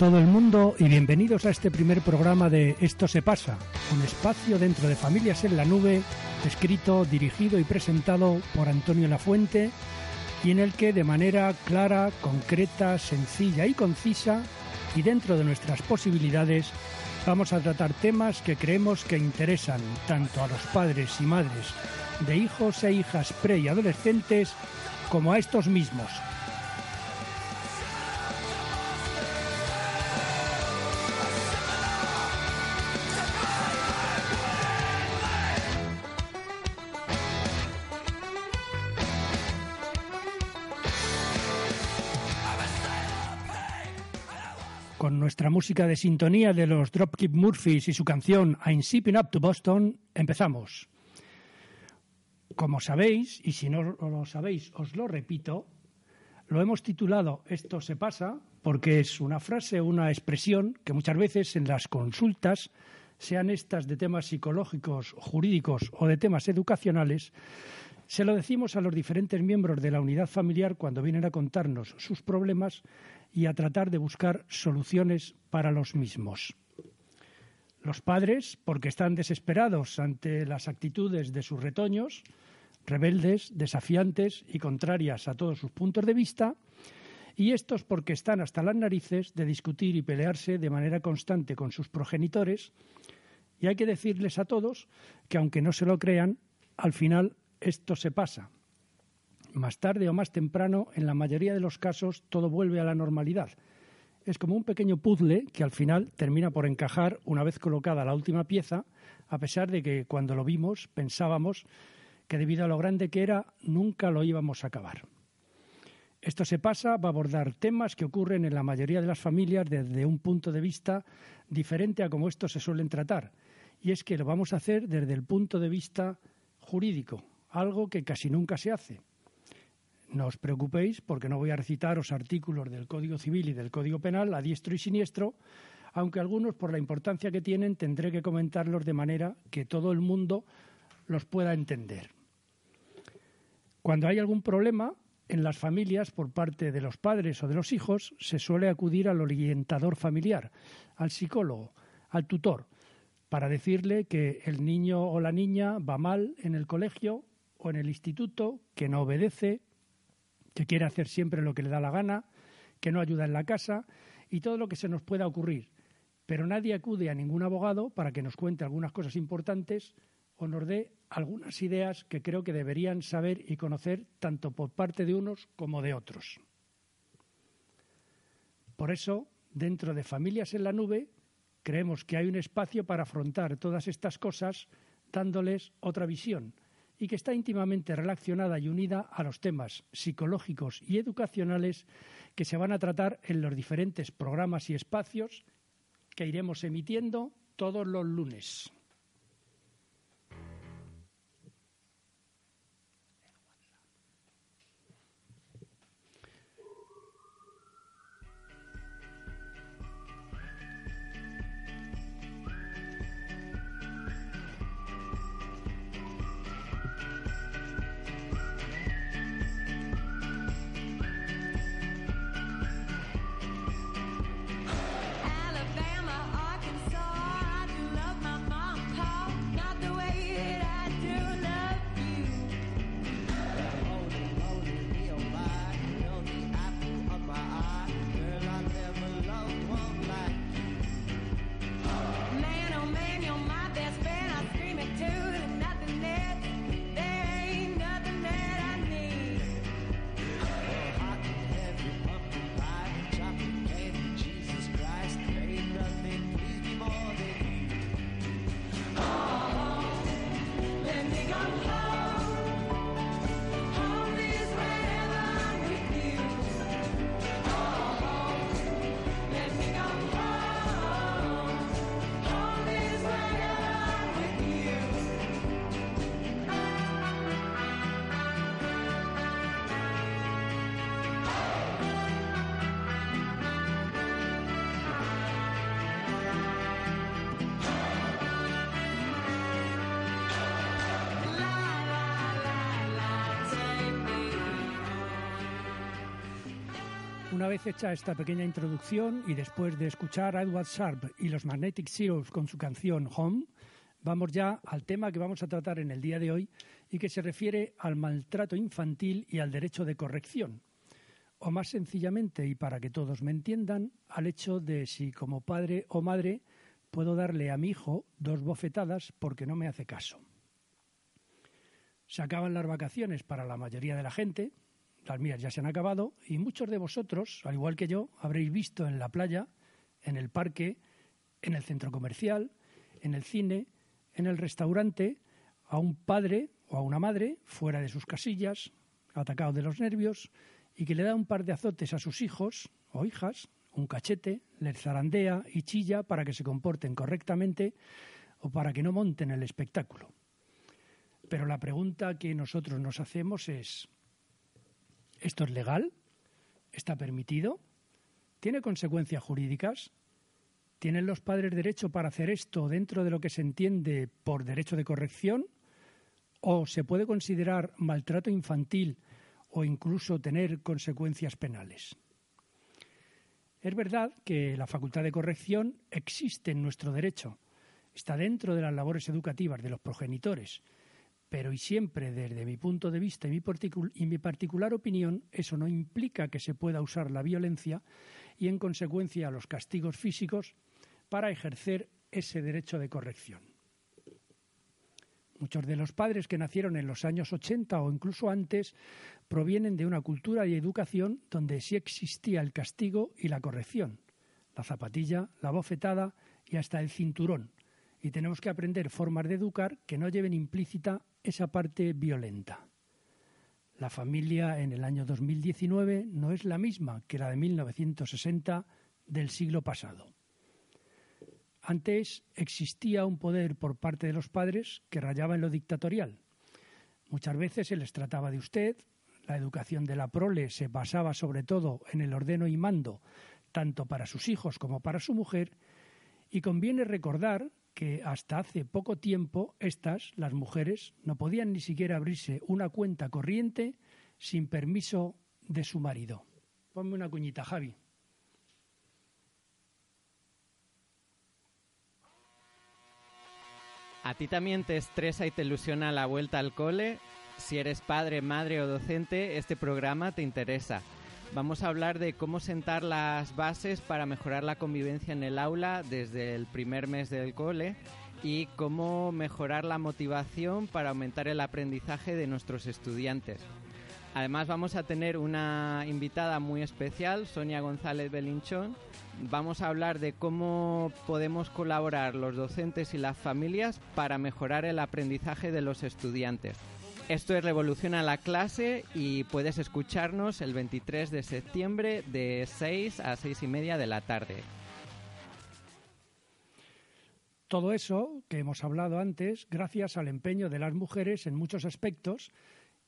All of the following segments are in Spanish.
Todo el mundo y bienvenidos a este primer programa de Esto se pasa, un espacio dentro de Familias en la Nube, escrito, dirigido y presentado por Antonio Lafuente y en el que de manera clara, concreta, sencilla y concisa y dentro de nuestras posibilidades vamos a tratar temas que creemos que interesan tanto a los padres y madres de hijos e hijas pre y adolescentes como a estos mismos nuestra música de sintonía de los Dropkick Murphys y su canción I'm Shipping Up to Boston, empezamos. Como sabéis, y si no lo sabéis, os lo repito, lo hemos titulado Esto se pasa porque es una frase, una expresión que muchas veces en las consultas, sean estas de temas psicológicos, jurídicos o de temas educacionales, se lo decimos a los diferentes miembros de la unidad familiar cuando vienen a contarnos sus problemas y a tratar de buscar soluciones para los mismos. Los padres, porque están desesperados ante las actitudes de sus retoños, rebeldes, desafiantes y contrarias a todos sus puntos de vista, y estos porque están hasta las narices de discutir y pelearse de manera constante con sus progenitores, y hay que decirles a todos que aunque no se lo crean, al final esto se pasa más tarde o más temprano, en la mayoría de los casos, todo vuelve a la normalidad. Es como un pequeño puzzle que al final termina por encajar una vez colocada la última pieza, a pesar de que cuando lo vimos pensábamos que debido a lo grande que era, nunca lo íbamos a acabar. Esto se pasa, va a abordar temas que ocurren en la mayoría de las familias desde un punto de vista diferente a como estos se suelen tratar. Y es que lo vamos a hacer desde el punto de vista jurídico, algo que casi nunca se hace. No os preocupéis porque no voy a recitaros artículos del Código Civil y del Código Penal a diestro y siniestro, aunque algunos, por la importancia que tienen, tendré que comentarlos de manera que todo el mundo los pueda entender. Cuando hay algún problema en las familias por parte de los padres o de los hijos, se suele acudir al orientador familiar, al psicólogo, al tutor, para decirle que el niño o la niña va mal en el colegio o en el instituto, que no obedece, que quiere hacer siempre lo que le da la gana, que no ayuda en la casa y todo lo que se nos pueda ocurrir. Pero nadie acude a ningún abogado para que nos cuente algunas cosas importantes o nos dé algunas ideas que creo que deberían saber y conocer tanto por parte de unos como de otros. Por eso, dentro de Familias en la Nube, creemos que hay un espacio para afrontar todas estas cosas dándoles otra visión, y que está íntimamente relacionada y unida a los temas psicológicos y educacionales que se van a tratar en los diferentes programas y espacios que iremos emitiendo todos los lunes. Una vez hecha esta pequeña introducción y después de escuchar a Edward Sharp y los Magnetic Zeros con su canción Home, vamos ya al tema que vamos a tratar en el día de hoy y que se refiere al maltrato infantil y al derecho de corrección. O más sencillamente, y para que todos me entiendan, al hecho de si como padre o madre puedo darle a mi hijo dos bofetadas porque no me hace caso. Se acaban las vacaciones para la mayoría de la gente, las mías ya se han acabado, y muchos de vosotros, al igual que yo, habréis visto en la playa, en el parque, en el centro comercial, en el cine, en el restaurante, a un padre o a una madre fuera de sus casillas, atacado de los nervios, y que le da un par de azotes a sus hijos o hijas, un cachete, les zarandea y chilla para que se comporten correctamente o para que no monten el espectáculo. Pero la pregunta que nosotros nos hacemos es, ¿esto es legal? ¿Está permitido? ¿Tiene consecuencias jurídicas? ¿Tienen los padres derecho para hacer esto dentro de lo que se entiende por derecho de corrección? ¿O se puede considerar maltrato infantil o incluso tener consecuencias penales? Es verdad que la facultad de corrección existe en nuestro derecho, está dentro de las labores educativas de los progenitores, pero y siempre desde mi punto de vista y mi, particular opinión, eso no implica que se pueda usar la violencia y en consecuencia los castigos físicos para ejercer ese derecho de corrección. Muchos de los padres que nacieron en los años 80 o incluso antes provienen de una cultura y educación donde sí existía el castigo y la corrección, la zapatilla, la bofetada y hasta el cinturón. Y tenemos que aprender formas de educar que no lleven implícita esa parte violenta. La familia en el año 2019 no es la misma que la de 1960 del siglo pasado. Antes existía un poder por parte de los padres que rayaba en lo dictatorial. Muchas veces se les trataba de usted, la educación de la prole se basaba sobre todo en el ordeno y mando, tanto para sus hijos como para su mujer, y conviene recordar que hasta hace poco tiempo estas, las mujeres, no podían ni siquiera abrirse una cuenta corriente sin permiso de su marido. Ponme una cuñita, Javi. ¿A ti también te estresa y te ilusiona la vuelta al cole? Si eres padre, madre o docente, este programa te interesa. Vamos a hablar de cómo sentar las bases para mejorar la convivencia en el aula desde el primer mes del cole y cómo mejorar la motivación para aumentar el aprendizaje de nuestros estudiantes. Además vamos a tener una invitada muy especial, Sonia González Belinchón, vamos a hablar de cómo podemos colaborar los docentes y las familias para mejorar el aprendizaje de los estudiantes. Esto es Revolución a la clase y puedes escucharnos el 23 de septiembre de 6 a 6 y media de la tarde. Todo eso que hemos hablado antes, gracias al empeño de las mujeres en muchos aspectos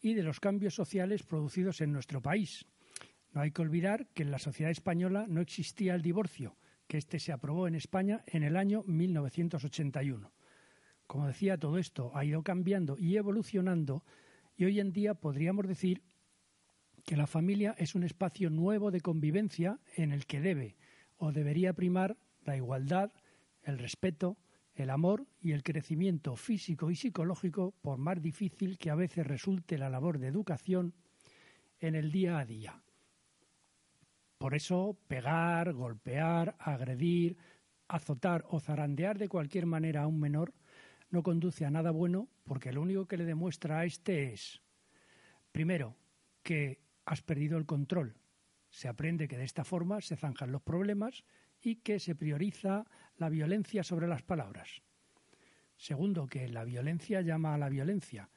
y de los cambios sociales producidos en nuestro país. No hay que olvidar que en la sociedad española no existía el divorcio, que este se aprobó en España en el año 1981. Como decía, todo esto ha ido cambiando y evolucionando y hoy en día podríamos decir que la familia es un espacio nuevo de convivencia en el que debe o debería primar la igualdad, el respeto, el amor y el crecimiento físico y psicológico, por más difícil que a veces resulte la labor de educación en el día a día. Por eso, pegar, golpear, agredir, azotar o zarandear de cualquier manera a un menor no conduce a nada bueno porque lo único que le demuestra a este es, primero, que has perdido el control. Se aprende que de esta forma se zanjan los problemas y que se prioriza la violencia sobre las palabras. Segundo, que la violencia llama a la violencia.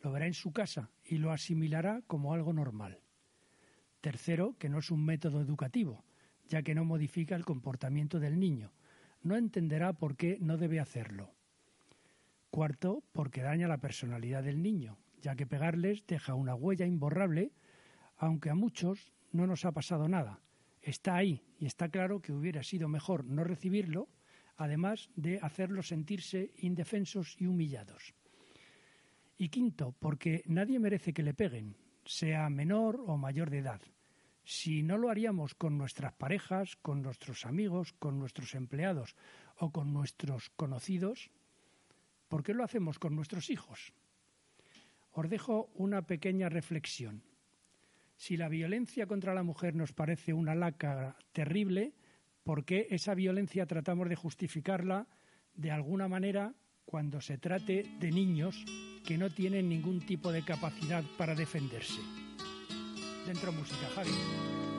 Lo verá en su casa y lo asimilará como algo normal. Tercero, que no es un método educativo, ya que no modifica el comportamiento del niño. No entenderá por qué no debe hacerlo. Cuarto, porque daña la personalidad del niño, ya que pegarles deja una huella imborrable, aunque a muchos no nos ha pasado nada. Está ahí y está claro que hubiera sido mejor no recibirlo, además de hacerlos sentirse indefensos y humillados. Y quinto, porque nadie merece que le peguen, sea menor o mayor de edad. Si no lo haríamos con nuestras parejas, con nuestros amigos, con nuestros empleados o con nuestros conocidos, ¿por qué lo hacemos con nuestros hijos? Os dejo una pequeña reflexión. Si la violencia contra la mujer nos parece una laca terrible, ¿por qué esa violencia tratamos de justificarla de alguna manera cuando se trate de niños que no tienen ningún tipo de capacidad para defenderse? Dentro música, Javi.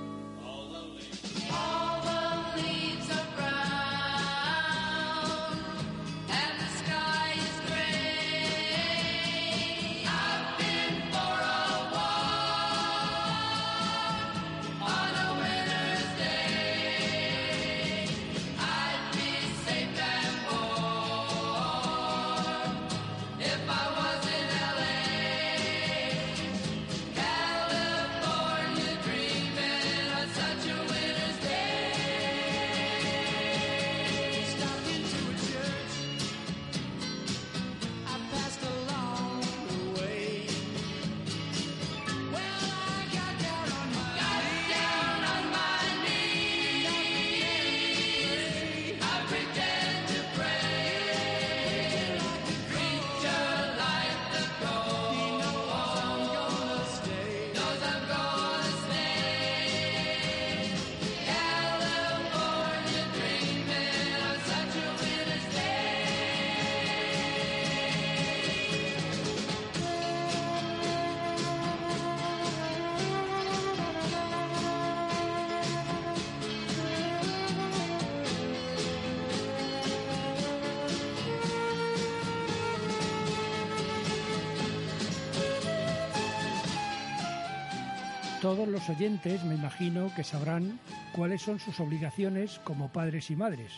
Todos los oyentes me imagino que sabrán cuáles son sus obligaciones como padres y madres,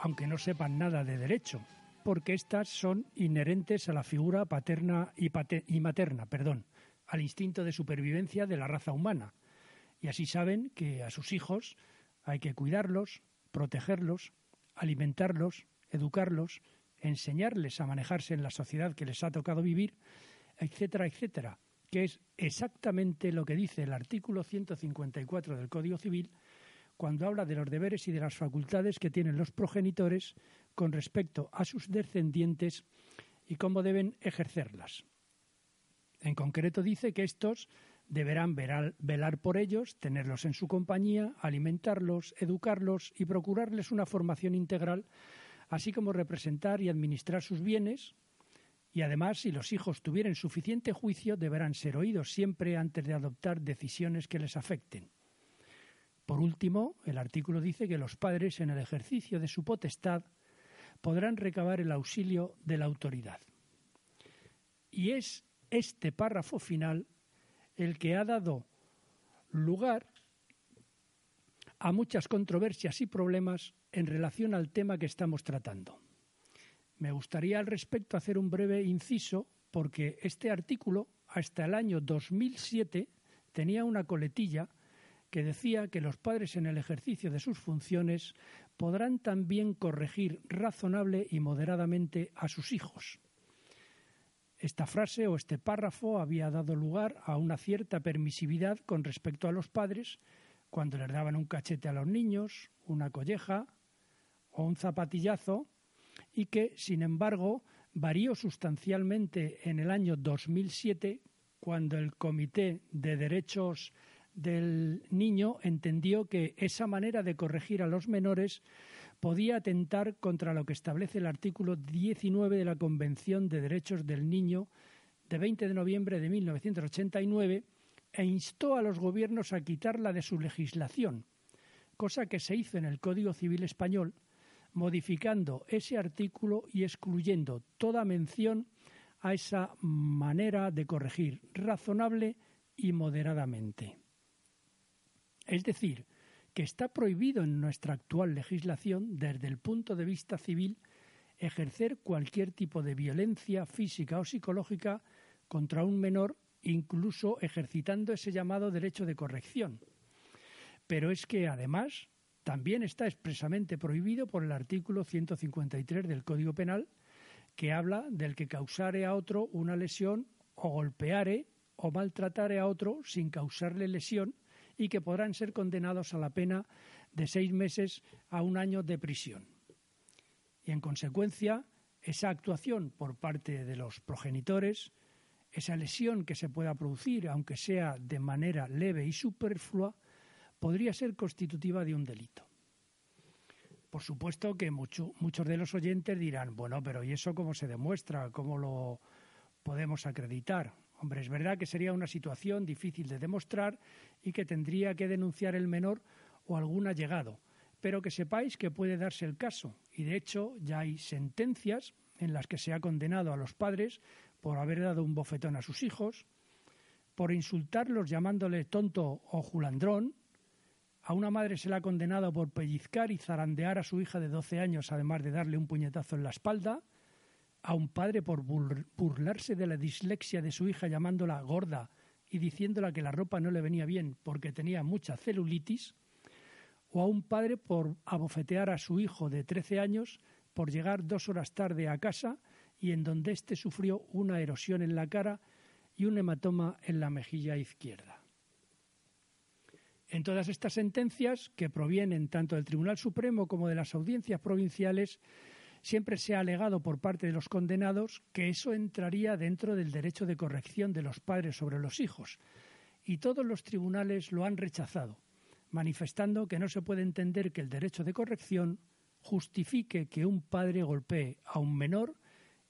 aunque no sepan nada de derecho, porque estas son inherentes a la figura paterna y, y materna, perdón, al instinto de supervivencia de la raza humana. Y así saben que a sus hijos hay que cuidarlos, protegerlos, alimentarlos, educarlos, enseñarles a manejarse en la sociedad que les ha tocado vivir, etcétera, etcétera que es exactamente lo que dice el artículo 154 del Código Civil cuando habla de los deberes y de las facultades que tienen los progenitores con respecto a sus descendientes y cómo deben ejercerlas. En concreto dice que estos deberán velar por ellos, tenerlos en su compañía, alimentarlos, educarlos y procurarles una formación integral, así como representar y administrar sus bienes, y además, si los hijos tuvieran suficiente juicio, deberán ser oídos siempre antes de adoptar decisiones que les afecten. Por último, el artículo dice que los padres, en el ejercicio de su potestad, podrán recabar el auxilio de la autoridad. Y es este párrafo final el que ha dado lugar a muchas controversias y problemas en relación al tema que estamos tratando. Me gustaría al respecto hacer un breve inciso porque este artículo, hasta el año 2007, tenía una coletilla que decía que los padres en el ejercicio de sus funciones podrán también corregir razonable y moderadamente a sus hijos. Esta frase o este párrafo había dado lugar a una cierta permisividad con respecto a los padres cuando les daban un cachete a los niños, una colleja o un zapatillazo y que, sin embargo, varió sustancialmente en el año 2007 cuando el Comité de Derechos del Niño entendió que esa manera de corregir a los menores podía atentar contra lo que establece el artículo 19 de la Convención de Derechos del Niño de 20 de noviembre de 1989 e instó a los gobiernos a quitarla de su legislación, cosa que se hizo en el Código Civil Español modificando ese artículo y excluyendo toda mención a esa manera de corregir razonable y moderadamente. Es decir, que está prohibido en nuestra actual legislación, desde el punto de vista civil, ejercer cualquier tipo de violencia física o psicológica contra un menor, incluso ejercitando ese llamado derecho de corrección. Pero es que, además, también está expresamente prohibido por el artículo 153 del Código Penal, que habla del que causare a otro una lesión o golpeare o maltratare a otro sin causarle lesión y que podrán ser condenados a la pena de seis meses a un año de prisión. Y en consecuencia, esa actuación por parte de los progenitores, esa lesión que se pueda producir, aunque sea de manera leve y superflua, podría ser constitutiva de un delito. Por supuesto que muchos de los oyentes dirán, bueno, pero ¿y eso cómo se demuestra? ¿Cómo lo podemos acreditar? Hombre, es verdad que sería una situación difícil de demostrar y que tendría que denunciar el menor o algún allegado, pero que sepáis que puede darse el caso y de hecho ya hay sentencias en las que se ha condenado a los padres por haber dado un bofetón a sus hijos, por insultarlos llamándole tonto o julandrón, a una madre se la ha condenado por pellizcar y zarandear a su hija de 12 años, además de darle un puñetazo en la espalda, a un padre por burlarse de la dislexia de su hija llamándola gorda y diciéndola que la ropa no le venía bien porque tenía mucha celulitis, o a un padre por abofetear a su hijo de 13 años por llegar dos horas tarde a casa y en donde éste sufrió una erosión en la cara y un hematoma en la mejilla izquierda. En todas estas sentencias, que provienen tanto del Tribunal Supremo como de las audiencias provinciales, siempre se ha alegado por parte de los condenados que eso entraría dentro del derecho de corrección de los padres sobre los hijos, y todos los tribunales lo han rechazado, manifestando que no se puede entender que el derecho de corrección justifique que un padre golpee a un menor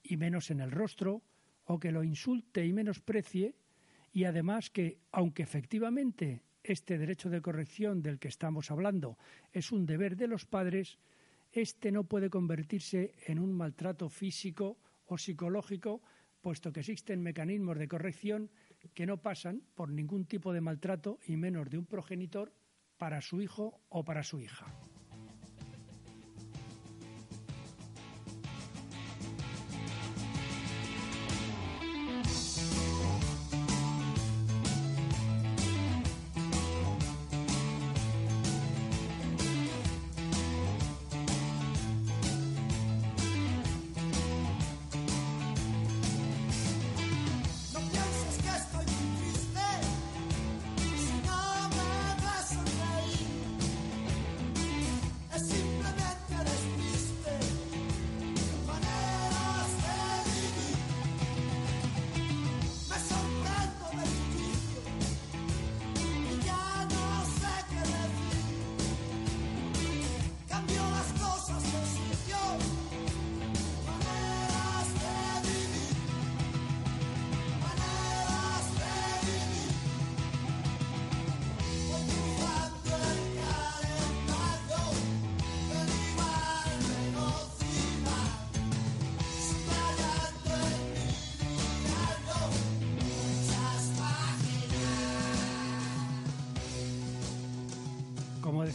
y menos en el rostro, o que lo insulte y menosprecie, y además que, aunque efectivamente este derecho de corrección del que estamos hablando es un deber de los padres, este no puede convertirse en un maltrato físico o psicológico, puesto que existen mecanismos de corrección que no pasan por ningún tipo de maltrato y menos de un progenitor para su hijo o para su hija.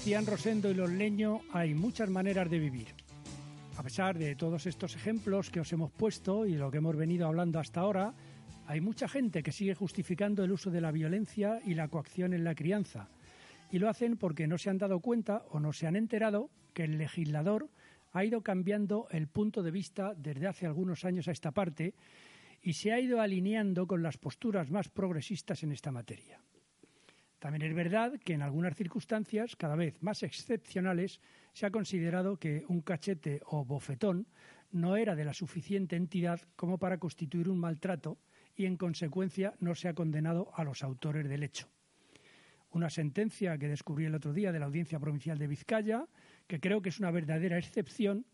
Decían Rosendo y los Leño, hay muchas maneras de vivir. A pesar de todos estos ejemplos que os hemos puesto y lo que hemos venido hablando hasta ahora, hay mucha gente que sigue justificando el uso de la violencia y la coacción en la crianza. Y lo hacen porque no se han dado cuenta o no se han enterado que el legislador ha ido cambiando el punto de vista desde hace algunos años a esta parte y se ha ido alineando con las posturas más progresistas en esta materia. También es verdad que en algunas circunstancias, cada vez más excepcionales, se ha considerado que un cachete o bofetón no era de la suficiente entidad como para constituir un maltrato y, en consecuencia, no se ha condenado a los autores del hecho. Una sentencia que descubrí el otro día de la Audiencia Provincial de Vizcaya, que creo que es una verdadera excepción,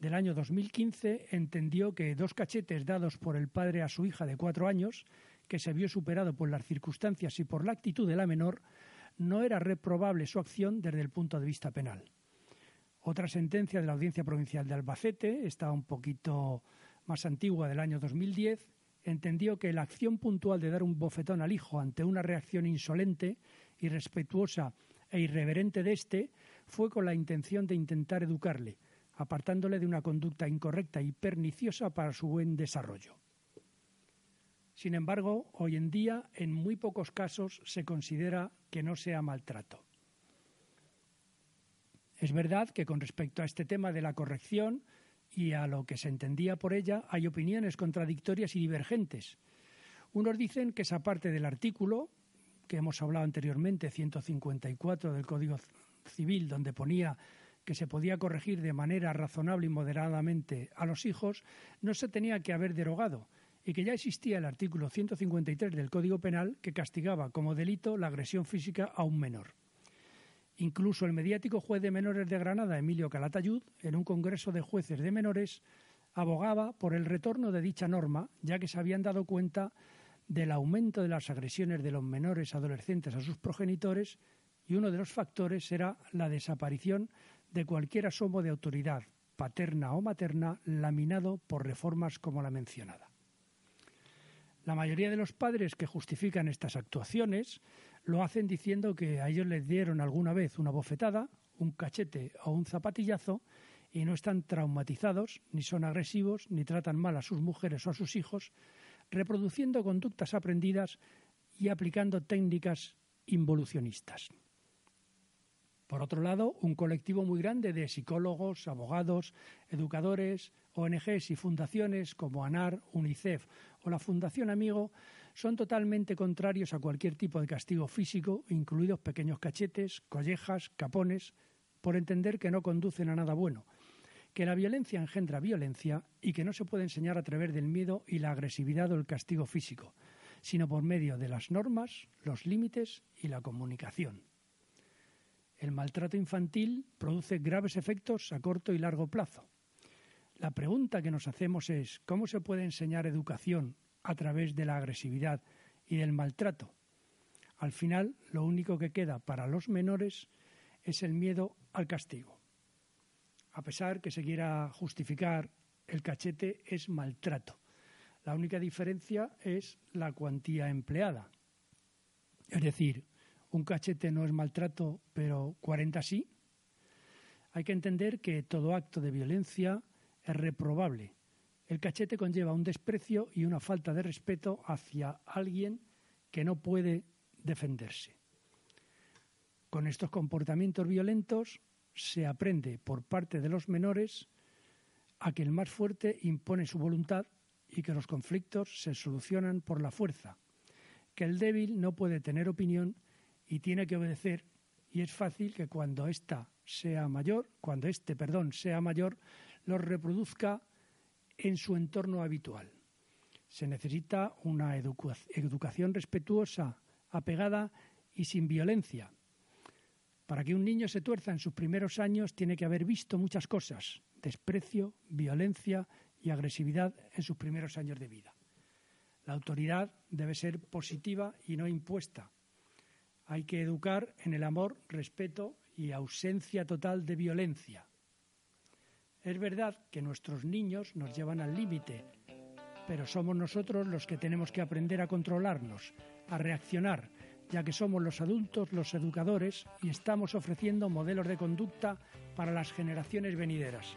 del año 2015, entendió que dos cachetes dados por el padre a su hija de cuatro años que se vio superado por las circunstancias y por la actitud de la menor, no era reprobable su acción desde el punto de vista penal. Otra sentencia de la Audiencia Provincial de Albacete, esta un poquito más antigua del año 2010, entendió que la acción puntual de dar un bofetón al hijo ante una reacción insolente, irrespetuosa e irreverente de éste fue con la intención de intentar educarle, apartándole de una conducta incorrecta y perniciosa para su buen desarrollo. Sin embargo, hoy en día, en muy pocos casos se considera que no sea maltrato. Es verdad que con respecto a este tema de la corrección y a lo que se entendía por ella, hay opiniones contradictorias y divergentes. Unos dicen que esa parte del artículo, que hemos hablado anteriormente, 154 del Código Civil, donde ponía que se podía corregir de manera razonable y moderadamente a los hijos, no se tenía que haber derogado y que ya existía el artículo 153 del Código Penal que castigaba como delito la agresión física a un menor. Incluso el mediático juez de menores de Granada, Emilio Calatayud, en un congreso de jueces de menores, abogaba por el retorno de dicha norma, ya que se habían dado cuenta del aumento de las agresiones de los menores adolescentes a sus progenitores y uno de los factores era la desaparición de cualquier asomo de autoridad, paterna o materna, laminado por reformas como la mencionada. La mayoría de los padres que justifican estas actuaciones lo hacen diciendo que a ellos les dieron alguna vez una bofetada, un cachete o un zapatillazo y no están traumatizados, ni son agresivos, ni tratan mal a sus mujeres o a sus hijos, reproduciendo conductas aprendidas y aplicando técnicas involucionistas. Por otro lado, un colectivo muy grande de psicólogos, abogados, educadores, ONGs y fundaciones como ANAR, UNICEF o la Fundación Amigo son totalmente contrarios a cualquier tipo de castigo físico, incluidos pequeños cachetes, collejas, capones, por entender que no conducen a nada bueno, que la violencia engendra violencia y que no se puede enseñar a través del miedo y la agresividad o el castigo físico, sino por medio de las normas, los límites y la comunicación. El maltrato infantil produce graves efectos a corto y largo plazo. La pregunta que nos hacemos es ¿cómo se puede enseñar educación a través de la agresividad y del maltrato? Al final, lo único que queda para los menores es el miedo al castigo. A pesar que se quiera justificar, el cachete es maltrato. La única diferencia es la cuantía empleada. Es decir, un cachete no es maltrato, pero 40 sí. Hay que entender que todo acto de violencia es reprobable. El cachete conlleva un desprecio y una falta de respeto hacia alguien que no puede defenderse. Con estos comportamientos violentos se aprende por parte de los menores a que el más fuerte impone su voluntad y que los conflictos se solucionan por la fuerza, que el débil no puede tener opinión y tiene que obedecer y es fácil que cuando ésta sea mayor, cuando este, perdón, sea mayor, los reproduzca en su entorno habitual. Se necesita una educación respetuosa, apegada y sin violencia. Para que un niño se tuerza en sus primeros años tiene que haber visto muchas cosas, desprecio, violencia y agresividad en sus primeros años de vida. La autoridad debe ser positiva y no impuesta hay que educar en el amor, respeto y ausencia total de violencia. Es verdad que nuestros niños nos llevan al límite, pero somos nosotros los que tenemos que aprender a controlarnos, a reaccionar, ya que somos los adultos los educadores y estamos ofreciendo modelos de conducta para las generaciones venideras.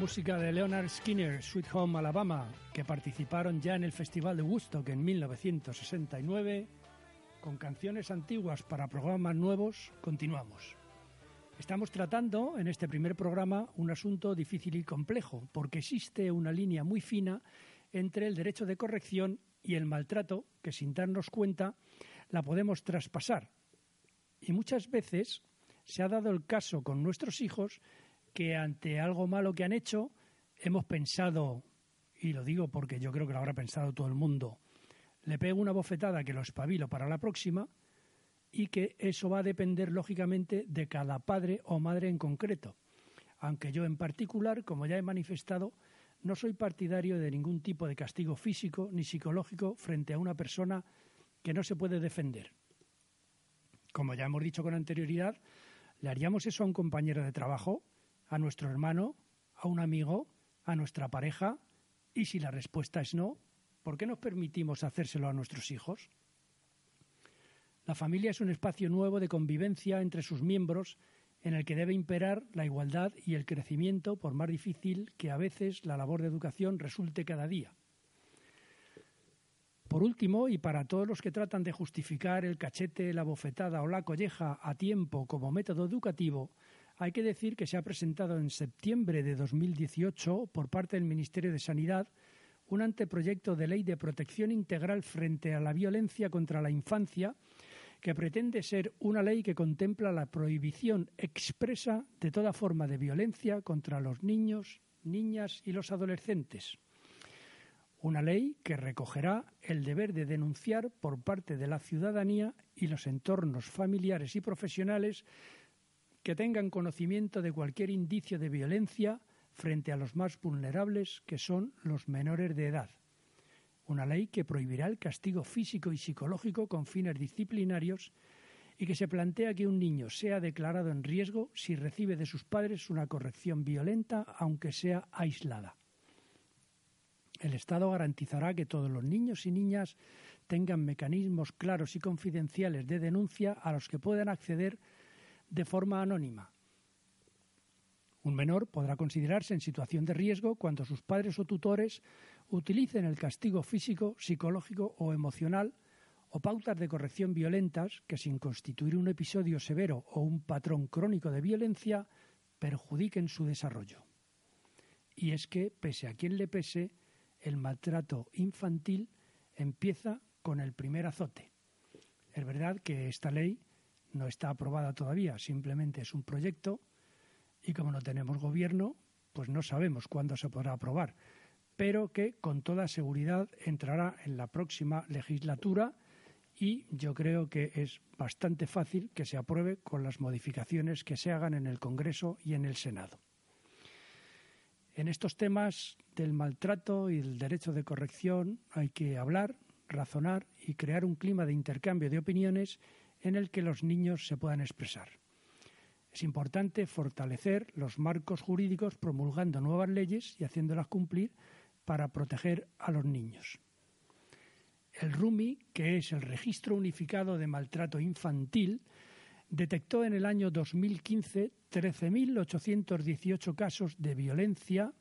Música de Leonard Skinner, Sweet Home Alabama, que participaron ya en el Festival de Woodstock en 1969, con canciones antiguas para programas nuevos, continuamos. Estamos tratando en este primer programa un asunto difícil y complejo, porque existe una línea muy fina entre el derecho de corrección y el maltrato que sin darnos cuenta la podemos traspasar. Y muchas veces se ha dado el caso con nuestros hijos que ante algo malo que han hecho hemos pensado, y lo digo porque yo creo que lo habrá pensado todo el mundo, le pego una bofetada que lo espabilo para la próxima y que eso va a depender lógicamente de cada padre o madre en concreto. Aunque yo en particular, como ya he manifestado, no soy partidario de ningún tipo de castigo físico ni psicológico frente a una persona que no se puede defender. Como ya hemos dicho con anterioridad, ¿le haríamos eso a un compañero de trabajo, a nuestro hermano, a un amigo, a nuestra pareja? Y si la respuesta es no, ¿por qué nos permitimos hacérselo a nuestros hijos? La familia es un espacio nuevo de convivencia entre sus miembros en el que debe imperar la igualdad y el crecimiento, por más difícil que a veces la labor de educación resulte cada día. Por último, y para todos los que tratan de justificar el cachete, la bofetada o la colleja a tiempo como método educativo, hay que decir que se ha presentado en septiembre de 2018 por parte del Ministerio de Sanidad un anteproyecto de ley de protección integral frente a la violencia contra la infancia que pretende ser una ley que contempla la prohibición expresa de toda forma de violencia contra los niños, niñas y los adolescentes. Una ley que recogerá el deber de denunciar por parte de la ciudadanía y los entornos familiares y profesionales que tengan conocimiento de cualquier indicio de violencia frente a los más vulnerables, que son los menores de edad una ley que prohibirá el castigo físico y psicológico con fines disciplinarios y que se plantea que un niño sea declarado en riesgo si recibe de sus padres una corrección violenta, aunque sea aislada. El Estado garantizará que todos los niños y niñas tengan mecanismos claros y confidenciales de denuncia a los que puedan acceder de forma anónima. Un menor podrá considerarse en situación de riesgo cuando sus padres o tutores utilicen el castigo físico, psicológico o emocional o pautas de corrección violentas que sin constituir un episodio severo o un patrón crónico de violencia perjudiquen su desarrollo. Y es que, pese a quien le pese, el maltrato infantil empieza con el primer azote. Es verdad que esta ley no está aprobada todavía, simplemente es un proyecto y como no tenemos gobierno, pues no sabemos cuándo se podrá aprobar pero que con toda seguridad entrará en la próxima legislatura y yo creo que es bastante fácil que se apruebe con las modificaciones que se hagan en el Congreso y en el Senado. En estos temas del maltrato y del derecho de corrección hay que hablar, razonar y crear un clima de intercambio de opiniones en el que los niños se puedan expresar. Es importante fortalecer los marcos jurídicos promulgando nuevas leyes y haciéndolas cumplir para proteger a los niños. El RUMI, que es el Registro Unificado de Maltrato Infantil, detectó en el año 2015 13.818 casos de violencia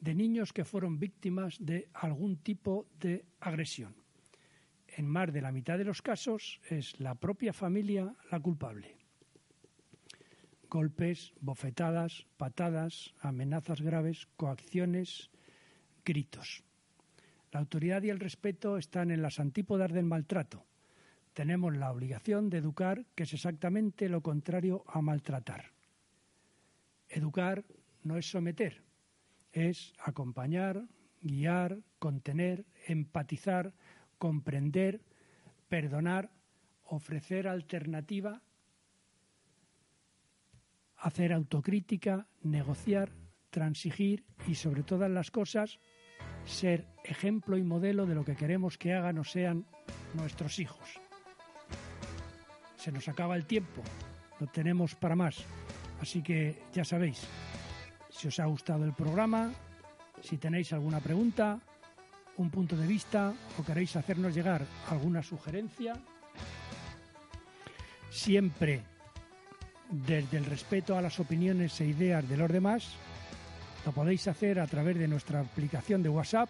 de niños que fueron víctimas de algún tipo de agresión. En más de la mitad de los casos es la propia familia la culpable. Golpes, bofetadas, patadas, amenazas graves, coacciones, gritos. La autoridad y el respeto están en las antípodas del maltrato. Tenemos la obligación de educar, que es exactamente lo contrario a maltratar. Educar no es someter, es acompañar, guiar, contener, empatizar, comprender, perdonar, ofrecer alternativa, hacer autocrítica, negociar, transigir y sobre todas las cosas ser ejemplo y modelo de lo que queremos que hagan o sean nuestros hijos. Se nos acaba el tiempo, no tenemos para más, así que ya sabéis, si os ha gustado el programa, si tenéis alguna pregunta, un punto de vista o queréis hacernos llegar alguna sugerencia, siempre desde el respeto a las opiniones e ideas de los demás, lo podéis hacer a través de nuestra aplicación de WhatsApp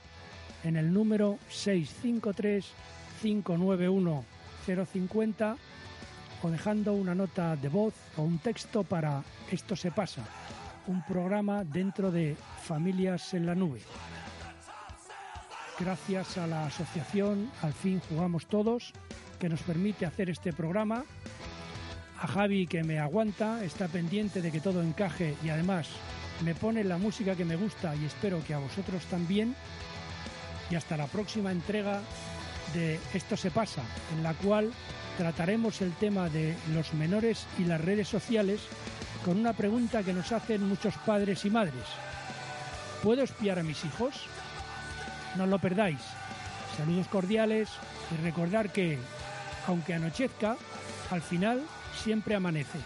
en el número 653-591-050 o dejando una nota de voz o un texto para Esto se pasa, un programa dentro de Familias en la Nube. Gracias a la asociación Al fin jugamos todos, que nos permite hacer este programa, a Javi que me aguanta, está pendiente de que todo encaje y además me pone la música que me gusta y espero que a vosotros también. Y hasta la próxima entrega de Esto se pasa, en la cual trataremos el tema de los menores y las redes sociales con una pregunta que nos hacen muchos padres y madres. ¿Puedo espiar a mis hijos? No lo perdáis. Saludos cordiales y recordar que, aunque anochezca, al final siempre amanece.